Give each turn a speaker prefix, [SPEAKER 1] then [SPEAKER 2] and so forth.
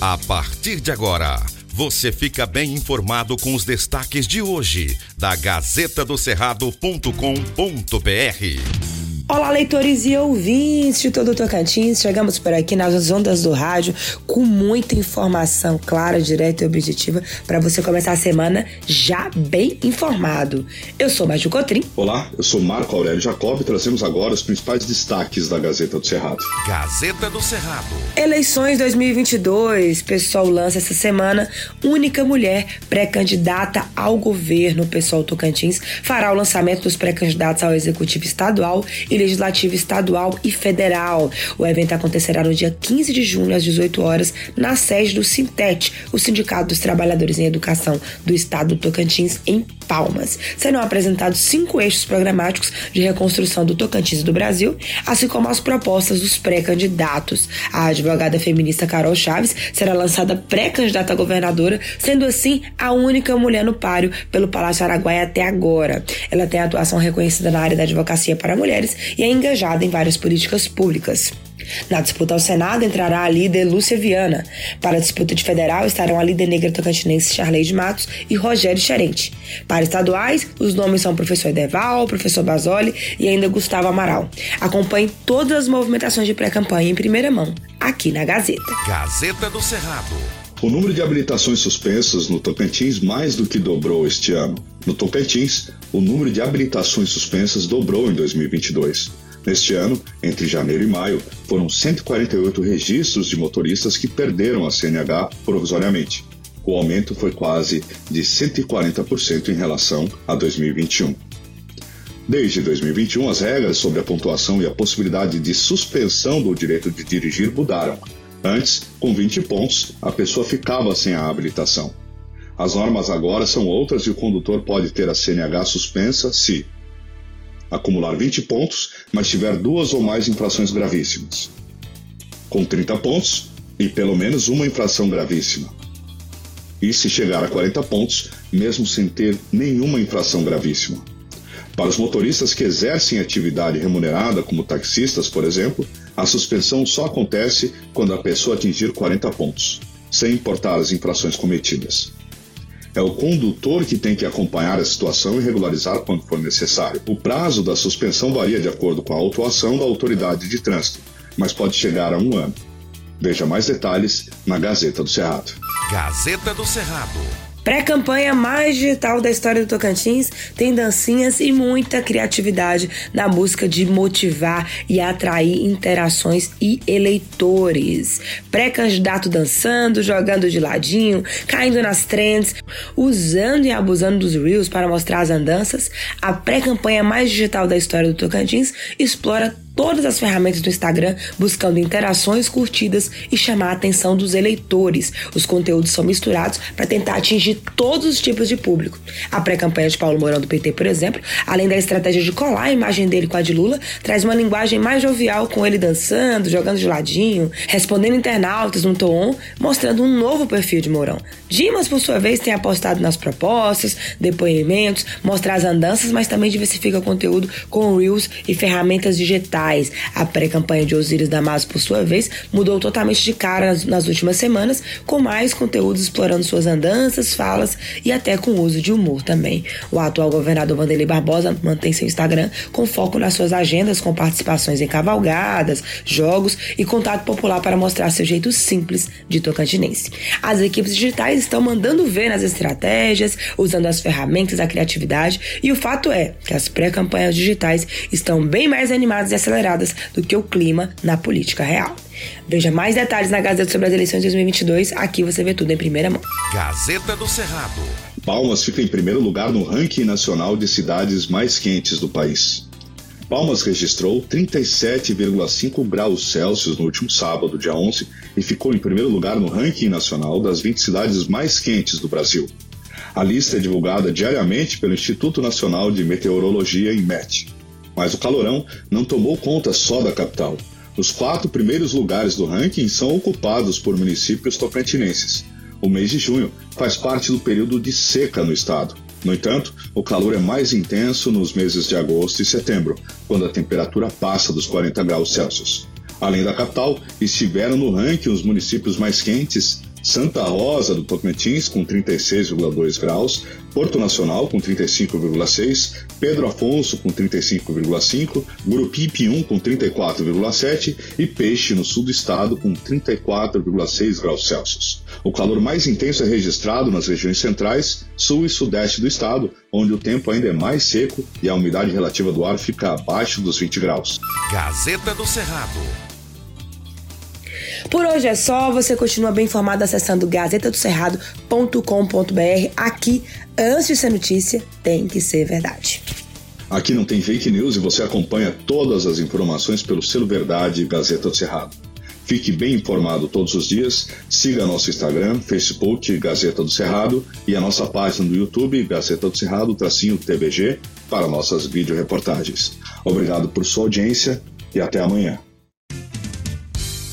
[SPEAKER 1] A partir de agora, você fica bem informado com os destaques de hoje da Gazeta do Cerrado.com.br.
[SPEAKER 2] Olá, leitores e ouvintes de todo o Tocantins. Chegamos por aqui nas ondas do rádio com muita informação clara, direta e objetiva para você começar a semana já bem informado. Eu sou Maju Cotrim.
[SPEAKER 3] Olá, eu sou Marco Aurélio Jacob e trazemos agora os principais destaques da Gazeta do Cerrado.
[SPEAKER 1] Gazeta do Cerrado.
[SPEAKER 2] Eleições 2022. Pessoal lança essa semana única mulher pré-candidata ao governo. Pessoal Tocantins fará o lançamento dos pré-candidatos ao executivo estadual e Legislativo Estadual e Federal. O evento acontecerá no dia 15 de junho, às 18 horas, na sede do Sintet, o Sindicato dos Trabalhadores em Educação do Estado do Tocantins, em Palmas. Serão apresentados cinco eixos programáticos de reconstrução do Tocantins e do Brasil, assim como as propostas dos pré-candidatos. A advogada feminista Carol Chaves será lançada pré-candidata a governadora, sendo assim a única mulher no páreo pelo Palácio Araguaia até agora. Ela tem atuação reconhecida na área da advocacia para mulheres e é engajada em várias políticas públicas. Na disputa ao Senado entrará a líder Lúcia Viana. Para a disputa de federal estarão a líder negra tocantinense Charley de Matos e Rogério Xerente. Para estaduais, os nomes são o professor Deval, o professor Basoli e ainda Gustavo Amaral. Acompanhe todas as movimentações de pré-campanha em primeira mão, aqui na Gazeta.
[SPEAKER 1] Gazeta do Cerrado.
[SPEAKER 3] O número de habilitações suspensas no Tocantins mais do que dobrou este ano. No Tocantins, o número de habilitações suspensas dobrou em 2022. Neste ano, entre janeiro e maio, foram 148 registros de motoristas que perderam a CNH provisoriamente. O aumento foi quase de 140% em relação a 2021. Desde 2021, as regras sobre a pontuação e a possibilidade de suspensão do direito de dirigir mudaram. Antes, com 20 pontos, a pessoa ficava sem a habilitação. As normas agora são outras e o condutor pode ter a CNH suspensa se acumular 20 pontos, mas tiver duas ou mais infrações gravíssimas. Com 30 pontos e pelo menos uma infração gravíssima. E se chegar a 40 pontos, mesmo sem ter nenhuma infração gravíssima. Para os motoristas que exercem atividade remunerada, como taxistas, por exemplo, a suspensão só acontece quando a pessoa atingir 40 pontos, sem importar as infrações cometidas. É o condutor que tem que acompanhar a situação e regularizar quando for necessário. O prazo da suspensão varia de acordo com a autuação da autoridade de trânsito, mas pode chegar a um ano. Veja mais detalhes na Gazeta do Cerrado.
[SPEAKER 1] Gazeta do Cerrado.
[SPEAKER 2] Pré-campanha mais digital da história do Tocantins tem dancinhas e muita criatividade na busca de motivar e atrair interações e eleitores. Pré-candidato dançando, jogando de ladinho, caindo nas trends, usando e abusando dos Reels para mostrar as andanças, a pré-campanha mais digital da história do Tocantins explora todas as ferramentas do Instagram buscando interações, curtidas e chamar a atenção dos eleitores. Os conteúdos são misturados para tentar atingir todos os tipos de público. A pré-campanha de Paulo Mourão do PT, por exemplo, além da estratégia de colar a imagem dele com a de Lula, traz uma linguagem mais jovial com ele dançando, jogando de ladinho, respondendo internautas no tom, mostrando um novo perfil de Mourão. Dimas, por sua vez, tem apostado nas propostas, depoimentos, mostrar as andanças, mas também diversifica o conteúdo com reels e ferramentas digitais a pré-campanha de Osíris Damaso, por sua vez, mudou totalmente de cara nas, nas últimas semanas, com mais conteúdos explorando suas andanças, falas e até com uso de humor também. O atual governador Vanderlei Barbosa mantém seu Instagram com foco nas suas agendas, com participações em cavalgadas, jogos e contato popular para mostrar seu jeito simples de tocantinense. As equipes digitais estão mandando ver nas estratégias, usando as ferramentas da criatividade, e o fato é que as pré-campanhas digitais estão bem mais animadas e aceleradas aceleradas do que o clima na política real. Veja mais detalhes na Gazeta sobre as eleições de 2022. Aqui você vê tudo em primeira mão.
[SPEAKER 1] Gazeta do Cerrado.
[SPEAKER 3] Palmas fica em primeiro lugar no ranking nacional de cidades mais quentes do país. Palmas registrou 37,5 graus Celsius no último sábado, dia 11, e ficou em primeiro lugar no ranking nacional das 20 cidades mais quentes do Brasil. A lista é divulgada diariamente pelo Instituto Nacional de Meteorologia, INMET. Mas o calorão não tomou conta só da capital. Os quatro primeiros lugares do ranking são ocupados por municípios tocantinenses. O mês de junho faz parte do período de seca no estado. No entanto, o calor é mais intenso nos meses de agosto e setembro, quando a temperatura passa dos 40 graus Celsius. Além da capital, estiveram no ranking os municípios mais quentes Santa Rosa do Tocantins com 36,2 graus, Porto Nacional com 35,6, Pedro Afonso com 35,5, Gurupi Pium com 34,7 e Peixe no sul do estado com 34,6 graus Celsius. O calor mais intenso é registrado nas regiões centrais, sul e sudeste do estado, onde o tempo ainda é mais seco e a umidade relativa do ar fica abaixo dos 20 graus.
[SPEAKER 1] Gazeta do Cerrado.
[SPEAKER 2] Por hoje é só, você continua bem informado acessando gazetadocerrado.com.br. Aqui, antes de ser notícia, tem que ser verdade.
[SPEAKER 3] Aqui não tem fake news e você acompanha todas as informações pelo selo Verdade Gazeta do Cerrado. Fique bem informado todos os dias. Siga nosso Instagram, Facebook, Gazeta do Cerrado e a nossa página do YouTube, Gazeta do Cerrado, tracinho TBG, para nossas videoreportagens. Obrigado por sua audiência e até amanhã.